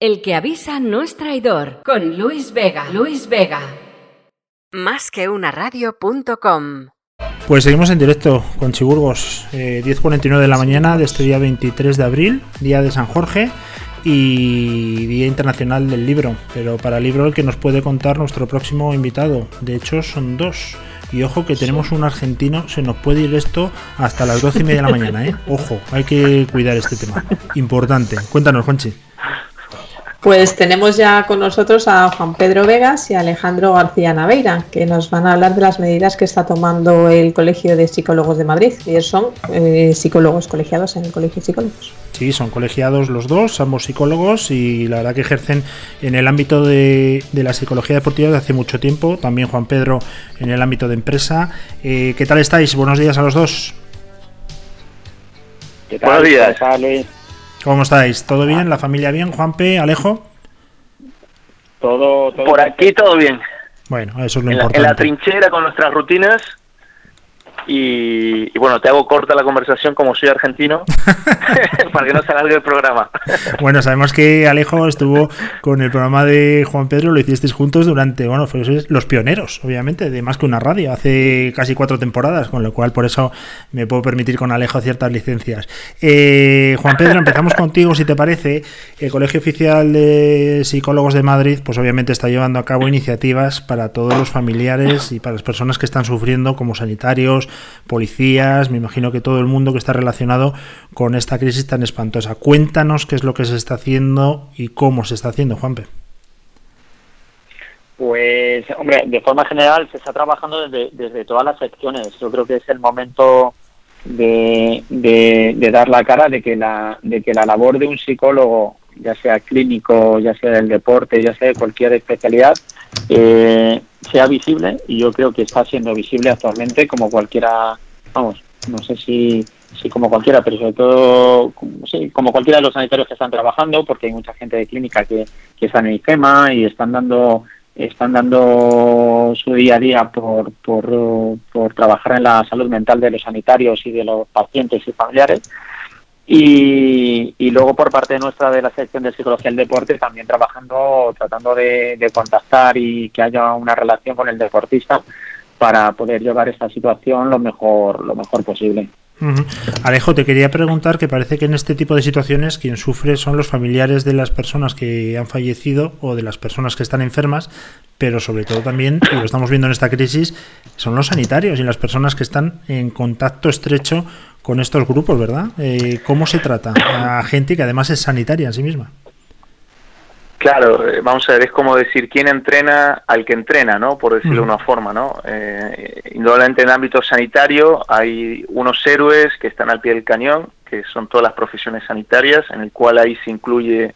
El que avisa no es traidor. Con Luis Vega. Luis Vega. Más que una radio.com. Pues seguimos en directo con Chiburgos, eh, 10.49 de la mañana de este día 23 de abril, día de San Jorge y Día Internacional del Libro. Pero para el libro el que nos puede contar nuestro próximo invitado. De hecho son dos. Y ojo que tenemos un argentino, se nos puede ir esto hasta las 12 y media de la mañana, ¿eh? Ojo, hay que cuidar este tema. Importante. Cuéntanos, Juanchi. Pues tenemos ya con nosotros a Juan Pedro Vegas y a Alejandro García Naveira, que nos van a hablar de las medidas que está tomando el Colegio de Psicólogos de Madrid. Ellos son eh, psicólogos colegiados en el Colegio de Psicólogos. Sí, son colegiados los dos, ambos psicólogos, y la verdad que ejercen en el ámbito de, de la psicología deportiva desde hace mucho tiempo. También Juan Pedro en el ámbito de empresa. Eh, ¿Qué tal estáis? Buenos días a los dos. ¿Qué tal? Buenos días. ¿Cómo estáis? ¿Todo bien? ¿La familia bien? Juanpe, Alejo. Todo, todo Por aquí todo bien. Bueno, eso es lo en importante. La, en la trinchera con nuestras rutinas y, y, bueno, te hago corta la conversación como soy argentino para que no se alargue el programa. bueno, sabemos que Alejo estuvo con el programa de Juan Pedro, lo hicisteis juntos durante, bueno, fueron los pioneros, obviamente, de más que una radio, hace casi cuatro temporadas, con lo cual por eso me puedo permitir con Alejo ciertas licencias. Eh, Juan Pedro, empezamos contigo, si te parece. El Colegio Oficial de Psicólogos de Madrid, pues obviamente está llevando a cabo iniciativas para todos los familiares y para las personas que están sufriendo como sanitarios, policías, me imagino que todo el mundo que está relacionado con esta crisis tan espantosa. Cuéntanos qué es lo que se está haciendo y cómo se está haciendo, Juanpe. Pues, hombre, de forma general se está trabajando desde, desde todas las secciones. Yo creo que es el momento de, de, dar la cara de que la, de que la labor de un psicólogo, ya sea clínico, ya sea del deporte, ya sea de cualquier especialidad, eh, sea visible y yo creo que está siendo visible actualmente como cualquiera, vamos, no sé si, si como cualquiera, pero sobre todo sí, como cualquiera de los sanitarios que están trabajando, porque hay mucha gente de clínica que, que está en el IFEMA y están dando están dando su día a día por, por, por trabajar en la salud mental de los sanitarios y de los pacientes y familiares. Y, luego por parte nuestra de la sección de psicología del deporte también trabajando, tratando de, contactar y que haya una relación con el deportista para poder llevar esta situación lo mejor, lo mejor posible. Uh. Alejo, te quería preguntar que parece que en este tipo de situaciones quien sufre son los familiares de las personas que han fallecido o de las personas que están enfermas, pero sobre todo también, y lo estamos viendo en esta crisis, son los sanitarios y las personas que están en contacto estrecho con estos grupos, ¿verdad? Eh, ¿Cómo se trata a gente que además es sanitaria en sí misma? Claro, vamos a ver, es como decir quién entrena al que entrena, ¿no? Por decirlo de una forma, ¿no? Eh, indudablemente en el ámbito sanitario hay unos héroes que están al pie del cañón, que son todas las profesiones sanitarias, en el cual ahí se incluye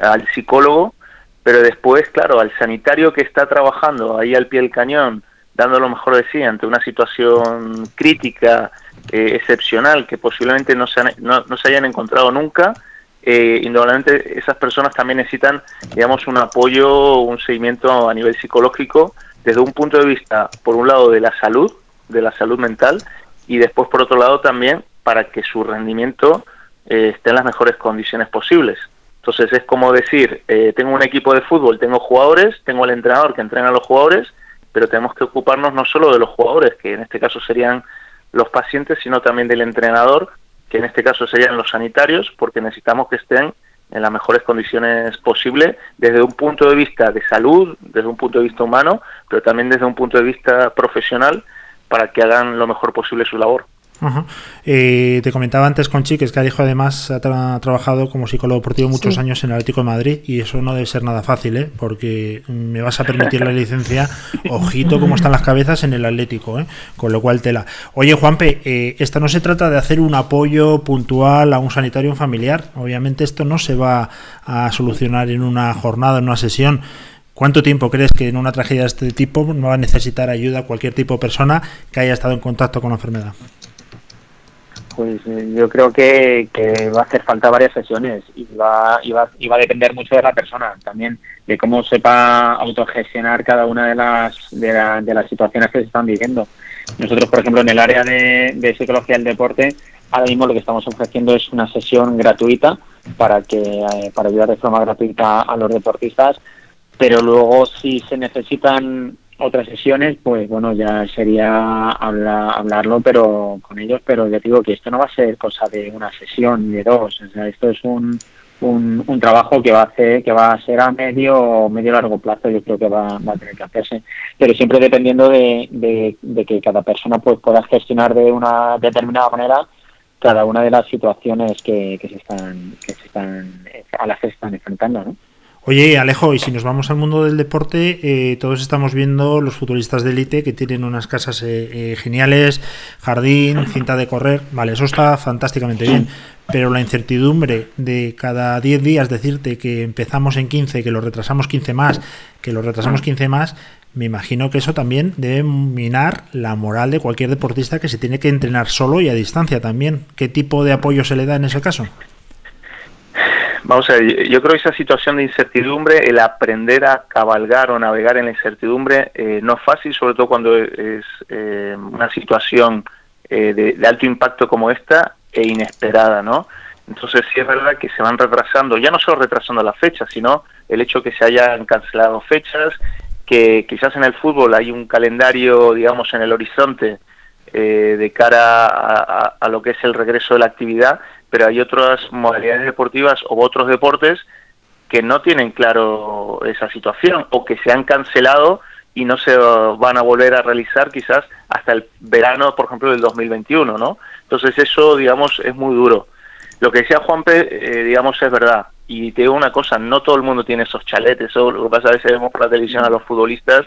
al psicólogo, pero después, claro, al sanitario que está trabajando ahí al pie del cañón, dando lo mejor de sí ante una situación crítica, eh, excepcional, que posiblemente no se, han, no, no se hayan encontrado nunca, eh, indudablemente esas personas también necesitan, digamos, un apoyo, un seguimiento a nivel psicológico desde un punto de vista, por un lado, de la salud, de la salud mental, y después, por otro lado, también para que su rendimiento eh, esté en las mejores condiciones posibles. Entonces es como decir, eh, tengo un equipo de fútbol, tengo jugadores, tengo el entrenador que entrena a los jugadores, pero tenemos que ocuparnos no solo de los jugadores, que en este caso serían los pacientes, sino también del entrenador que en este caso serían los sanitarios, porque necesitamos que estén en las mejores condiciones posibles desde un punto de vista de salud, desde un punto de vista humano, pero también desde un punto de vista profesional para que hagan lo mejor posible su labor. -huh. eh, te comentaba antes con Chiques que Alejo además ha tra trabajado como psicólogo deportivo muchos sí. años en el Atlético de Madrid y eso no debe ser nada fácil, ¿eh? porque me vas a permitir la licencia, ojito cómo están las cabezas en el Atlético, ¿eh? con lo cual tela. Oye Juanpe, eh, esto no se trata de hacer un apoyo puntual a un sanitario familiar, obviamente esto no se va a solucionar en una jornada, en una sesión. ¿Cuánto tiempo crees que en una tragedia de este tipo no va a necesitar ayuda cualquier tipo de persona que haya estado en contacto con la enfermedad? Pues eh, yo creo que, va a hacer falta varias sesiones y va, y, va, y va a depender mucho de la persona también, de cómo sepa autogestionar cada una de las, de, la, de las situaciones que se están viviendo. Nosotros, por ejemplo, en el área de, de, psicología del deporte, ahora mismo lo que estamos ofreciendo es una sesión gratuita para que eh, para ayudar de forma gratuita a los deportistas, pero luego si se necesitan otras sesiones, pues bueno, ya sería hablarlo pero con ellos, pero ya digo que esto no va a ser cosa de una sesión de dos, o sea, esto es un, un, trabajo que va a hacer, que va a ser a medio medio largo plazo, yo creo que va, a tener que hacerse, pero siempre dependiendo de, de, que cada persona pues pueda gestionar de una determinada manera cada una de las situaciones que, que se están que se están a las que se están enfrentando, ¿no? Oye, Alejo, y si nos vamos al mundo del deporte, eh, todos estamos viendo los futbolistas de élite que tienen unas casas eh, eh, geniales, jardín, cinta de correr, vale, eso está fantásticamente bien, pero la incertidumbre de cada 10 días decirte que empezamos en 15, que lo retrasamos 15 más, que lo retrasamos 15 más, me imagino que eso también debe minar la moral de cualquier deportista que se tiene que entrenar solo y a distancia también. ¿Qué tipo de apoyo se le da en ese caso? Vamos a ver, yo creo que esa situación de incertidumbre, el aprender a cabalgar o navegar en la incertidumbre, eh, no es fácil, sobre todo cuando es eh, una situación eh, de, alto impacto como esta e inesperada, ¿no? Entonces sí es verdad que se van retrasando, ya no solo retrasando las fechas, sino el hecho que se hayan cancelado fechas, que quizás en el fútbol hay un calendario, digamos, en el horizonte de cara a lo que es el regreso de la actividad, pero hay otras modalidades deportivas o otros deportes que no tienen claro esa situación o que se han cancelado y no se van a volver a realizar quizás hasta el verano, por ejemplo, del 2021, ¿no? Entonces eso, digamos, es muy duro. Lo que decía Juanpe, eh, digamos, es verdad. Y te digo una cosa, no todo el mundo tiene esos chaletes. Eso, lo que pasa a veces vemos por la televisión a los futbolistas.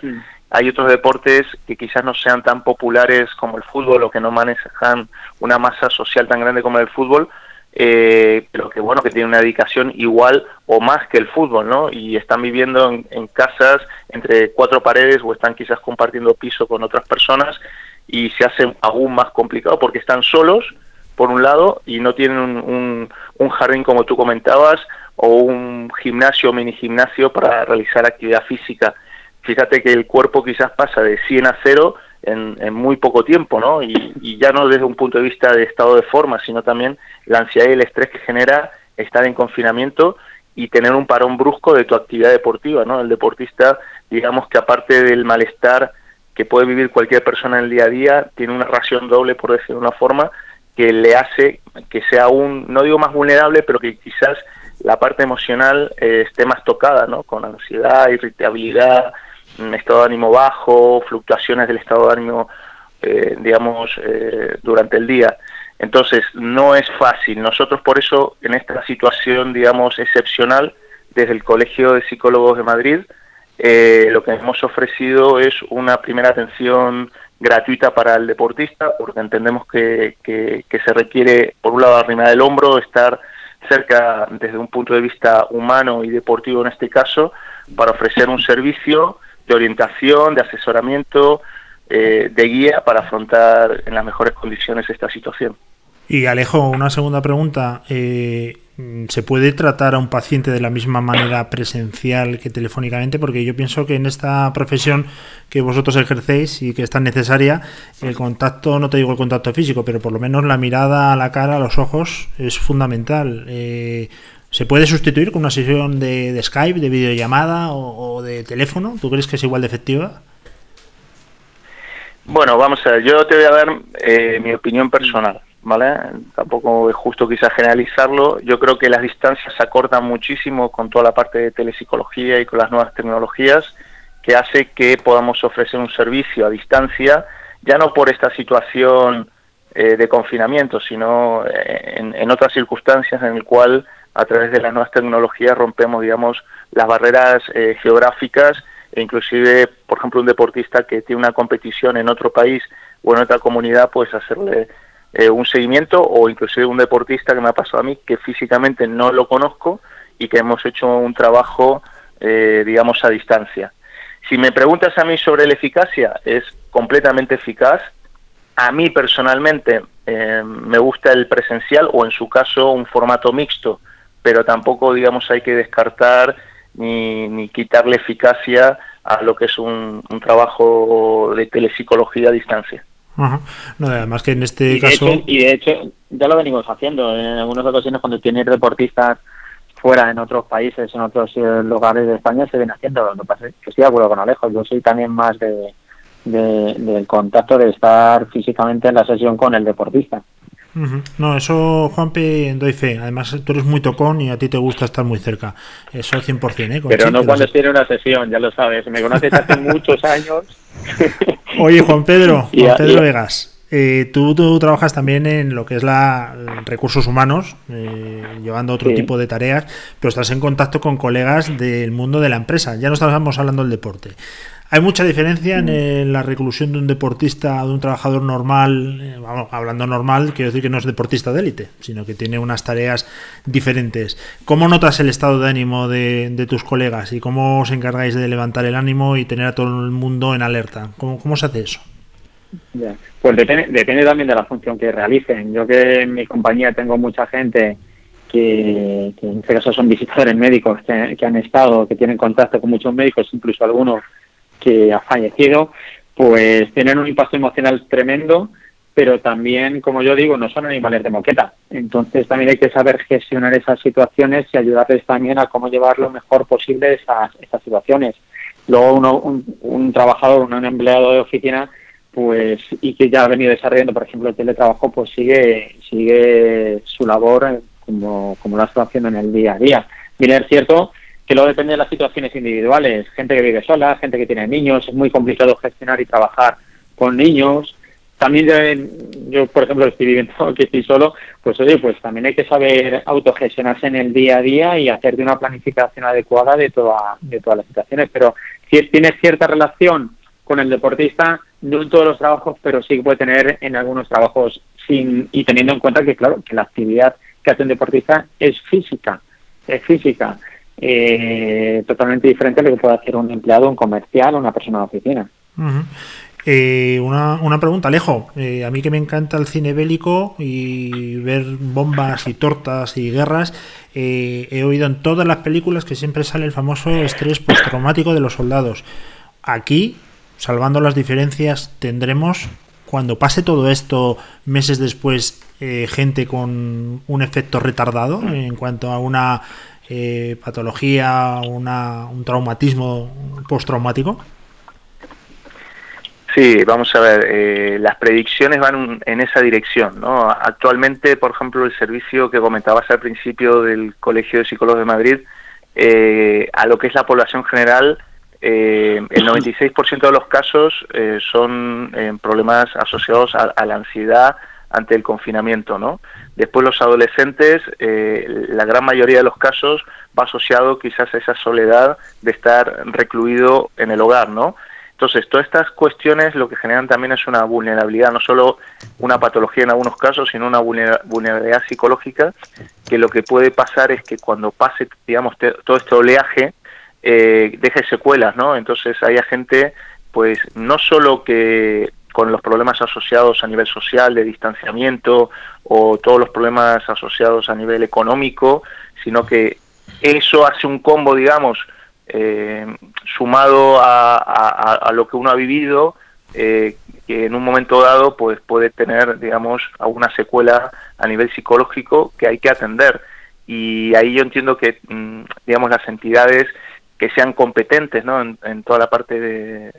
Hay otros deportes que quizás no sean tan populares como el fútbol o que no manejan una masa social tan grande como el fútbol, eh, pero que bueno, que tienen una dedicación igual o más que el fútbol, ¿no? Y están viviendo en, casas entre cuatro paredes o están quizás compartiendo piso con otras personas y se hace aún más complicado porque están solos, por un lado, y no tienen un, un, jardín como tú comentabas o un gimnasio mini gimnasio para realizar actividad física. Fíjate que el cuerpo quizás pasa de 100 a 0 en, muy poco tiempo, ¿no? Y, y, ya no desde un punto de vista de estado de forma, sino también la ansiedad y el estrés que genera estar en confinamiento y tener un parón brusco de tu actividad deportiva, ¿no? El deportista, digamos que aparte del malestar que puede vivir cualquier persona en el día a día, tiene una ración doble, por decirlo de una forma, que le hace que sea un, no digo más vulnerable, pero que quizás la parte emocional eh, esté más tocada, ¿no? Con ansiedad, irritabilidad, un estado de ánimo bajo, fluctuaciones del estado de ánimo, eh, digamos, eh, durante el día. Entonces, no es fácil. Nosotros por eso, en esta situación, digamos, excepcional, desde el Colegio de Psicólogos de Madrid, eh, lo que hemos ofrecido es una primera atención gratuita para el deportista, porque entendemos que, que, se requiere, por un lado, arrimar el hombro, estar cerca desde un punto de vista humano y deportivo en este caso, para ofrecer un servicio de orientación, de asesoramiento, eh, de guía para afrontar en las mejores condiciones esta situación. Y Alejo, una segunda pregunta. Eh, ¿Se puede tratar a un paciente de la misma manera presencial que telefónicamente? Porque yo pienso que en esta profesión que vosotros ejercéis y que es tan necesaria, el contacto, no te digo el contacto físico, pero por lo menos la mirada a la cara, a los ojos, es fundamental. Eh, ¿Se puede sustituir con una sesión de, Skype, de videollamada o, de teléfono? ¿Tú crees que es igual de efectiva? Bueno, vamos a ver, yo te voy a dar eh, mi opinión personal, ¿vale? Tampoco es justo quizás generalizarlo. Yo creo que las distancias se acortan muchísimo con toda la parte de telepsicología y con las nuevas tecnologías que hace que podamos ofrecer un servicio a distancia, ya no por esta situación eh, de confinamiento, sino eh, en, en otras circunstancias en el cual a través de las nuevas tecnologías rompemos, digamos, las barreras eh, geográficas e inclusive, por ejemplo, un deportista que tiene una competición en otro país o en otra comunidad, pues hacerle eh, un seguimiento o inclusive un deportista que me ha pasado a mí que físicamente no lo conozco y que hemos hecho un trabajo, eh, digamos, a distancia. Si me preguntas a mí sobre la eficacia, es completamente eficaz. A mí personalmente me gusta el presencial o en su caso un formato mixto pero tampoco, digamos, hay que descartar ni, ni quitarle eficacia a lo que es un, un trabajo de telepsicología a distancia. No, que en este y caso. y de hecho, ya lo venimos haciendo. En algunas ocasiones, cuando tienes deportistas fuera en otros países, en otros eh, lugares de España se ven haciendo. Lo que pasa es que estoy de acuerdo con Alejo, yo soy también más de, del contacto de estar físicamente en la sesión con el deportista. No, eso, Juanpe, doy fe. Además, tú eres muy tocón y a ti te gusta estar muy cerca. Eso 100%, ¿eh? Pero no cuando tiene una sesión, ya lo sabes. Me conoces hace muchos años. Oye, Juan Pedro, Juan Pedro Vegas. Eh, tú, tú, trabajas también en lo que es la recursos humanos, eh, llevando otro tipo de tareas, pero estás en contacto con colegas del mundo de la empresa. Ya no estamos hablando del deporte. Hay mucha diferencia en mm. la reclusión de un deportista, de un trabajador normal, eh, vamos, hablando normal, quiero decir que no es deportista de élite, sino que tiene unas tareas diferentes. ¿Cómo notas el estado de ánimo de, tus colegas y cómo os encargáis de levantar el ánimo y tener a todo el mundo en alerta? ¿Cómo, cómo se hace eso? Pues depende, depende también de la función que realicen. Yo que en mi compañía tengo mucha gente que, en este caso son visitadores médicos que, que han estado, que tienen contacto con muchos médicos, incluso algunos que ha fallecido, pues tienen un impacto emocional tremendo, pero también, como yo digo, no son animales de moqueta. Entonces también hay que saber gestionar esas situaciones y ayudarles también a cómo llevar lo mejor posible esas, situaciones. Luego uno, un, trabajador, un empleado de oficina, pues y que ya ha venido desarrollando, por ejemplo, el teletrabajo, pues sigue sigue su labor como, como lo está haciendo en el día a día. Bien, es cierto que luego depende de las situaciones individuales. Gente que vive sola, gente que tiene niños, es muy complicado gestionar y trabajar con niños. También yo, por ejemplo, estoy viviendo que estoy solo, pues oye, pues también hay que saber autogestionarse en el día a día y hacer de una planificación adecuada de, toda, de todas las situaciones. Pero si tiene cierta relación con el deportista, no en todos los trabajos, pero sí que puede tener en algunos trabajos sin y teniendo en cuenta que, claro, que la actividad que hace un deportista es física, es física eh, totalmente diferente a lo que puede hacer un empleado, un comercial o una persona de oficina. Eh, una, una, pregunta, Alejo. Eh, a mí que me encanta el cine bélico y ver bombas y tortas y guerras, he oído en todas las películas que siempre sale el famoso estrés postraumático de los soldados. Aquí, salvando las diferencias, tendremos, cuando pase todo esto, meses después, gente con un efecto retardado en cuanto a una eh, patología, una, un traumatismo postraumático? Sí, vamos a ver, eh, las predicciones van en esa dirección. ¿no? Actualmente, por ejemplo, el servicio que comentabas al principio del Colegio de Psicólogos de Madrid, eh, a lo que es la población general, el 96% de los casos son problemas asociados a, la ansiedad ante el confinamiento, ¿no? Después los adolescentes, eh, la gran mayoría de los casos va asociado quizás a esa soledad de estar recluido en el hogar, ¿no? Entonces, todas estas cuestiones lo que generan también es una vulnerabilidad, no solo una patología en algunos casos, sino una vulnerabilidad psicológica, que lo que puede pasar es que cuando pase, digamos, todo este oleaje, eh, deje secuelas, ¿no? Entonces, hay gente, pues, no solo que con los problemas asociados a nivel social, de distanciamiento o todos los problemas asociados a nivel económico, sino que eso hace un combo, digamos, eh, sumado a, lo que uno ha vivido, eh, que en un momento dado pues puede tener, digamos, alguna secuela a nivel psicológico que hay que atender. Y ahí yo entiendo que, mm, digamos, las entidades que sean competentes ¿no? en, toda la parte de,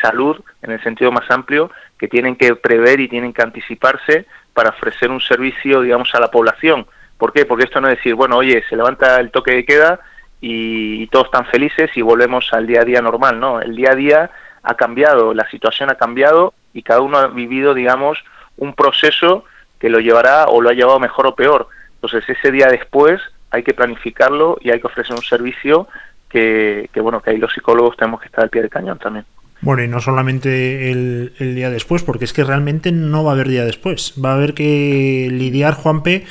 salud, en el sentido más amplio, que tienen que prever y tienen que anticiparse para ofrecer un servicio, digamos, a la población. ¿Por qué? Porque esto no es decir, bueno, oye, se levanta el toque de queda y, todos están felices y volvemos al día a día normal, ¿no? El día a día ha cambiado, la situación ha cambiado y cada uno ha vivido, digamos, un proceso que lo llevará o lo ha llevado mejor o peor. Entonces, ese día después hay que planificarlo y hay que ofrecer un servicio que, bueno, que ahí los psicólogos tenemos que estar al pie del cañón también. Bueno, y no solamente el, día después, porque es que realmente no va a haber día después. Va a haber que lidiar, Juanpe,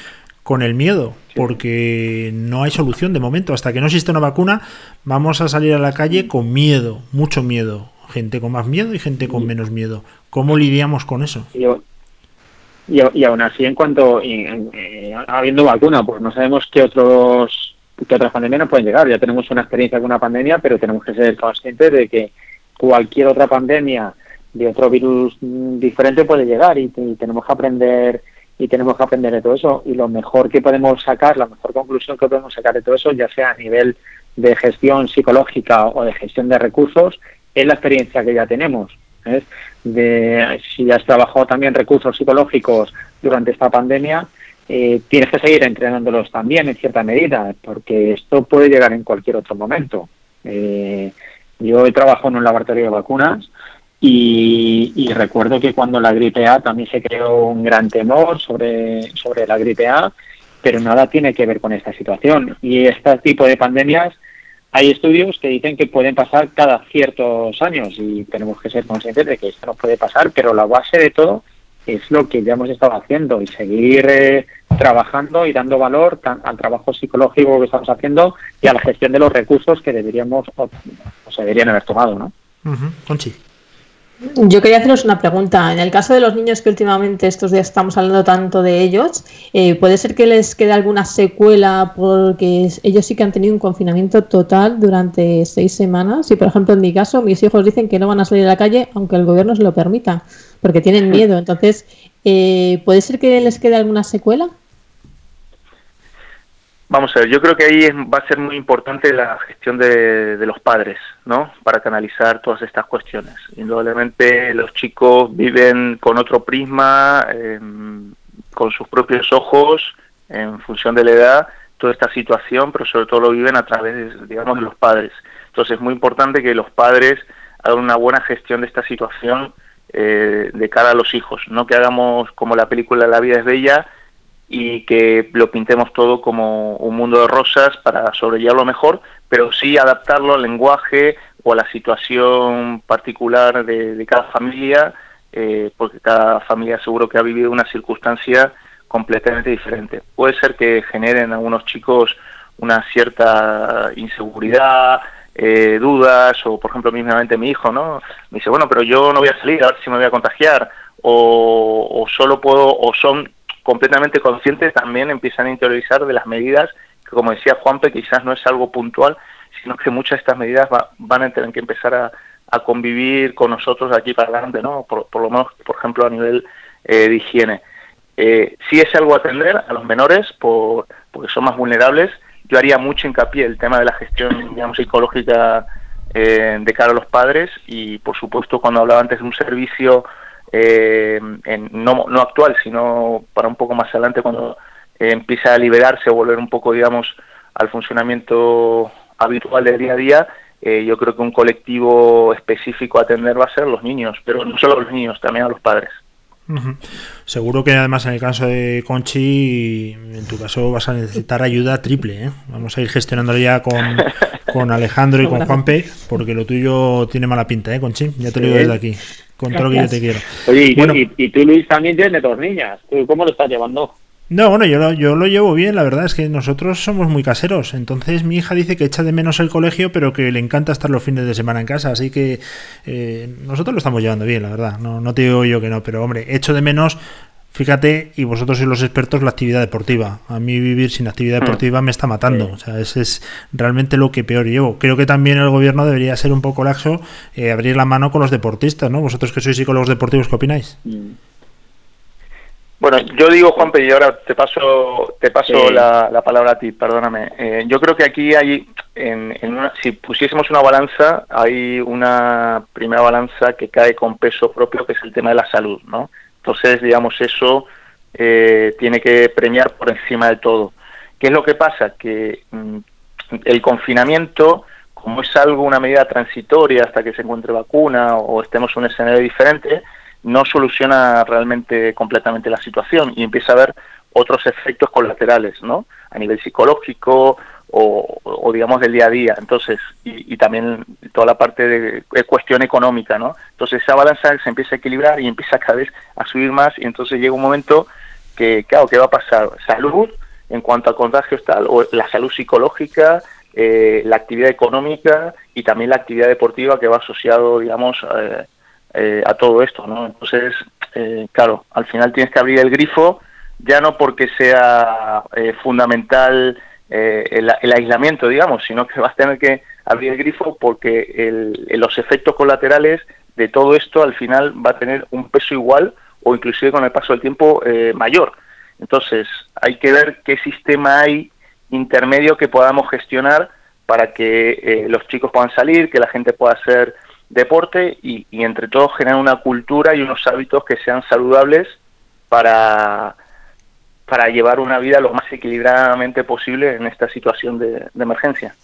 con el miedo, porque no hay solución de momento. Hasta que no existe una vacuna, vamos a salir a la calle con miedo, mucho miedo. Gente con más miedo y gente con menos miedo. ¿Cómo lidiamos con eso? Y, y, aún así, en cuanto eh, habiendo vacuna, pues no sabemos qué otros que otras pandemias no pueden llegar. Ya tenemos una experiencia con una pandemia, pero tenemos que ser conscientes de que cualquier otra pandemia de otro virus diferente puede llegar y, tenemos que aprender y tenemos que aprender de todo eso. Y lo mejor que podemos sacar, la mejor conclusión que podemos sacar de todo eso, ya sea a nivel de gestión psicológica o de gestión de recursos, es la experiencia que ya tenemos. De, si has trabajado también recursos psicológicos durante esta pandemia, eh, tienes que seguir entrenándolos también en cierta medida, porque esto puede llegar en cualquier otro momento. Eh, yo he trabajado en un laboratorio de vacunas y, recuerdo que cuando la gripe A también se creó un gran temor sobre, sobre la gripe A, pero nada tiene que ver con esta situación. Y este tipo de pandemias, hay estudios que dicen que pueden pasar cada ciertos años y tenemos que ser conscientes de que esto no puede pasar, pero la base de todo es lo que ya hemos estado haciendo y seguir eh, trabajando y dando valor al trabajo psicológico que estamos haciendo y a la gestión de los recursos que deberíamos o, se deberían haber tomado, ¿no? Conchi. Yo quería haceros una pregunta. En el caso de los niños que últimamente estos días estamos hablando tanto de ellos, eh, ¿puede ser que les quede alguna secuela porque ellos sí que han tenido un confinamiento total durante seis semanas? Y por ejemplo, en mi caso, mis hijos dicen que no van a salir a la calle aunque el gobierno se lo permita, porque tienen miedo. Entonces, eh, ¿puede ser que les quede alguna secuela? Vamos a ver, yo creo que ahí va a ser muy importante la gestión de, los padres, ¿no? Para canalizar todas estas cuestiones. Indudablemente los chicos viven con otro prisma, em, con sus propios ojos, en función de la edad, toda esta situación, pero sobre todo lo viven a través, digamos, de los padres. Entonces es muy importante que los padres hagan una buena gestión de esta situación eh, de cara a los hijos, no que hagamos como la película La vida es bella, y que lo pintemos todo como un mundo de rosas para sobrellevarlo mejor, pero sí adaptarlo al lenguaje o a la situación particular de, cada familia, eh, porque cada familia seguro que ha vivido una circunstancia completamente diferente. Puede ser que generen a algunos chicos una cierta inseguridad, eh, dudas, o por ejemplo mismamente mi hijo, ¿no? Me dice, bueno, pero yo no voy a salir, a ver si me voy a contagiar, o, o solo puedo, o son completamente conscientes también empiezan a interiorizar de las medidas que, como decía Juanpe, quizás no es algo puntual, sino que muchas de estas medidas van a tener que empezar a, convivir con nosotros aquí para adelante, ¿no? Por, lo menos, por ejemplo, a nivel eh, de higiene. Eh, si es algo a atender a los menores por, porque son más vulnerables, yo haría mucho hincapié el tema de la gestión digamos, psicológica eh, de cara a los padres y, por supuesto, cuando hablaba antes de un servicio eh, en, no, no actual, sino para un poco más adelante cuando eh, empieza a liberarse o volver un poco, digamos, al funcionamiento habitual del día a día, eh, yo creo que un colectivo específico a atender va a ser los niños, pero no solo los niños, también a los padres. Seguro que además en el caso de Conchi, en tu caso vas a necesitar ayuda triple. Vamos a ir gestionándolo ya con, con Alejandro y con Juanpe, porque lo tuyo tiene mala pinta, ¿eh, Conchi? Ya te lo digo desde aquí. Con todo lo que yo te quiero. Oye, y, bueno, y, tú, Luis, también tienes dos niñas. ¿Cómo lo estás llevando? No, bueno, yo lo, yo lo llevo bien, la verdad es que nosotros somos muy caseros. Entonces mi hija dice que echa de menos el colegio, pero que le encanta estar los fines de semana en casa. Así que eh, nosotros lo estamos llevando bien, la verdad. No, no te digo yo que no, pero hombre, echo de menos Fíjate, y vosotros sois los expertos, la actividad deportiva. A mí vivir sin actividad mm. deportiva me está matando. O sea, ese es realmente lo que peor llevo. Creo que también el gobierno debería ser un poco laxo, eh, abrir la mano con los deportistas, ¿no? Vosotros que sois psicólogos deportivos, ¿qué opináis? Mm. Bueno, yo digo, Juanpe, y ahora te paso, te paso la, palabra a ti, perdóname. Eh, yo creo que aquí hay, en, si pusiésemos una balanza, hay una primera balanza que cae con peso propio, que es el tema de la salud, ¿no? Entonces, digamos, eso eh, tiene que premiar por encima de todo. ¿Qué es lo que pasa? Que mm, el confinamiento, como es algo, una medida transitoria hasta que se encuentre vacuna o estemos en un escenario diferente, no soluciona realmente completamente la situación y empieza a haber otros efectos colaterales, ¿no? A nivel psicológico, o, digamos del día a día, entonces, y, también toda la parte de, cuestión económica, ¿no? Entonces esa balanza se empieza a equilibrar y empieza cada vez a subir más y entonces llega un momento que, claro, ¿qué va a pasar? Salud en cuanto a contagios tal, o la salud psicológica, eh, la actividad económica y también la actividad deportiva que va asociado, digamos, eh, eh, a todo esto, ¿no? Entonces, claro, al final tienes que abrir el grifo, ya no porque sea fundamental eh, el, aislamiento, digamos, sino que vas a tener que abrir el grifo porque los efectos colaterales de todo esto al final va a tener un peso igual o inclusive con el paso del tiempo eh, mayor. Entonces, hay que ver qué sistema hay intermedio que podamos gestionar para que eh, los chicos puedan salir, que la gente pueda hacer deporte y, entre todos generar una cultura y unos hábitos que sean saludables para, para llevar una vida lo más equilibradamente posible en esta situación de, emergencia.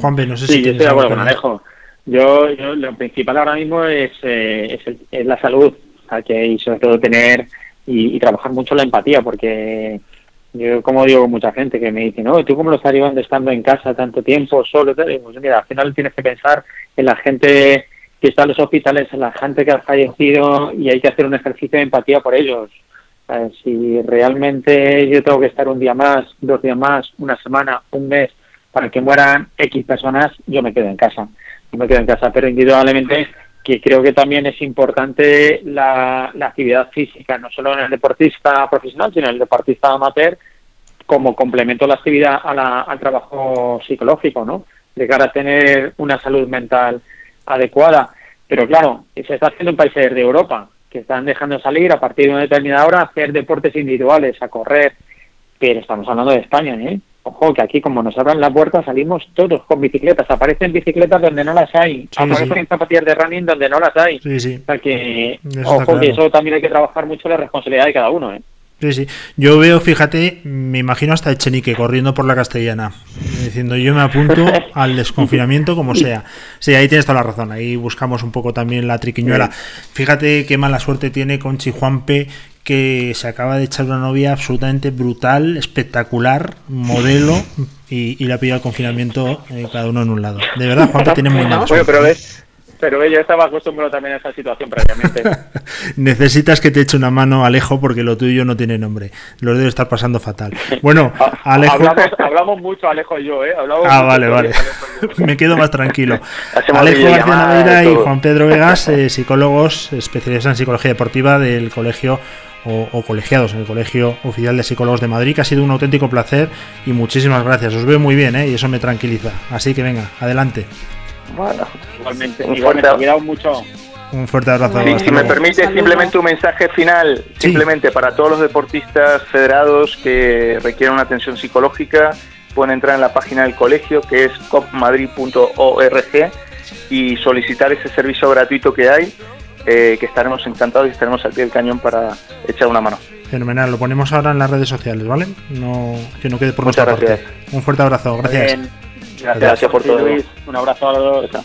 Juan B, no sé sí, si estoy de acuerdo con Alejo. Yo, lo principal ahora mismo es, eh, es, la salud, que, y sobre todo tener y, trabajar mucho la empatía, porque yo, como digo, mucha gente que me dice, no, ¿tú cómo lo estás llevando estando en casa tanto tiempo, solo? pues mira, al final tienes que pensar en la gente que está en los hospitales, en la gente que ha fallecido y hay que hacer un ejercicio de empatía por ellos. si realmente yo tengo que estar un día más, dos días más, una semana, un mes, para que mueran X personas, yo me quedo en casa. Yo me quedo en casa, pero indudablemente que creo que también es importante la, actividad física, no solo en el deportista profesional, sino en el deportista amateur, como complemento a la actividad al trabajo psicológico, ¿no? De cara a tener una salud mental adecuada. Pero claro, se está haciendo en países de Europa, que están dejando salir a partir de una determinada hora a hacer deportes individuales, a correr. Pero estamos hablando de España, ¿eh? Ojo, que aquí como nos abran la puerta salimos todos con bicicletas. Aparecen bicicletas donde no las hay. Aparecen zapatillas de running donde no las hay. Sí, sí. O sea que, ojo, que eso también hay que trabajar mucho la responsabilidad de cada uno, ¿eh? Sí, sí. Yo veo, fíjate, me imagino hasta Echenique corriendo por la castellana, diciendo yo me apunto al desconfinamiento como sea. Sí, ahí tienes toda la razón, ahí buscamos un poco también la triquiñuela. Fíjate qué mala suerte tiene con Chijuampe, que se acaba de echar una novia absolutamente brutal, espectacular, modelo, y, y le ha pillado el confinamiento eh, cada uno en un lado. De verdad, Juanpe tiene muy mala suerte. pero ves, pero yo estaba acostumbrado también a esa situación previamente. Necesitas que te eche una mano, Alejo, porque lo tuyo no tiene nombre. Lo debe estar pasando fatal. Bueno, Alejo. Hablamos, mucho, Alejo y yo, ¿eh? ah, vale, vale. Me quedo más tranquilo. Alejo García Naveira y Juan Pedro Vegas, eh, psicólogos especialistas en psicología deportiva del Colegio o, colegiados en el Colegio Oficial de Psicólogos de Madrid, que ha sido un auténtico placer y muchísimas gracias. Os veo muy bien ¿eh? y eso me tranquiliza. Así que venga, adelante. Bueno, igualmente, un fuerte, mucho. Un fuerte abrazo. si me permite, simplemente un mensaje final, simplemente para todos los deportistas federados que requieren una atención psicológica, pueden entrar en la página del colegio que es copmadrid.org y solicitar ese servicio gratuito que hay eh, que estaremos encantados y estaremos al pie del cañón para echar una mano. Fenomenal, lo ponemos ahora en las redes sociales, ¿vale? No, que no quede por Muchas nuestra gracias. parte. Un fuerte abrazo, gracias. Gracias, gracias, por todo. Luis. Un abrazo a los dos.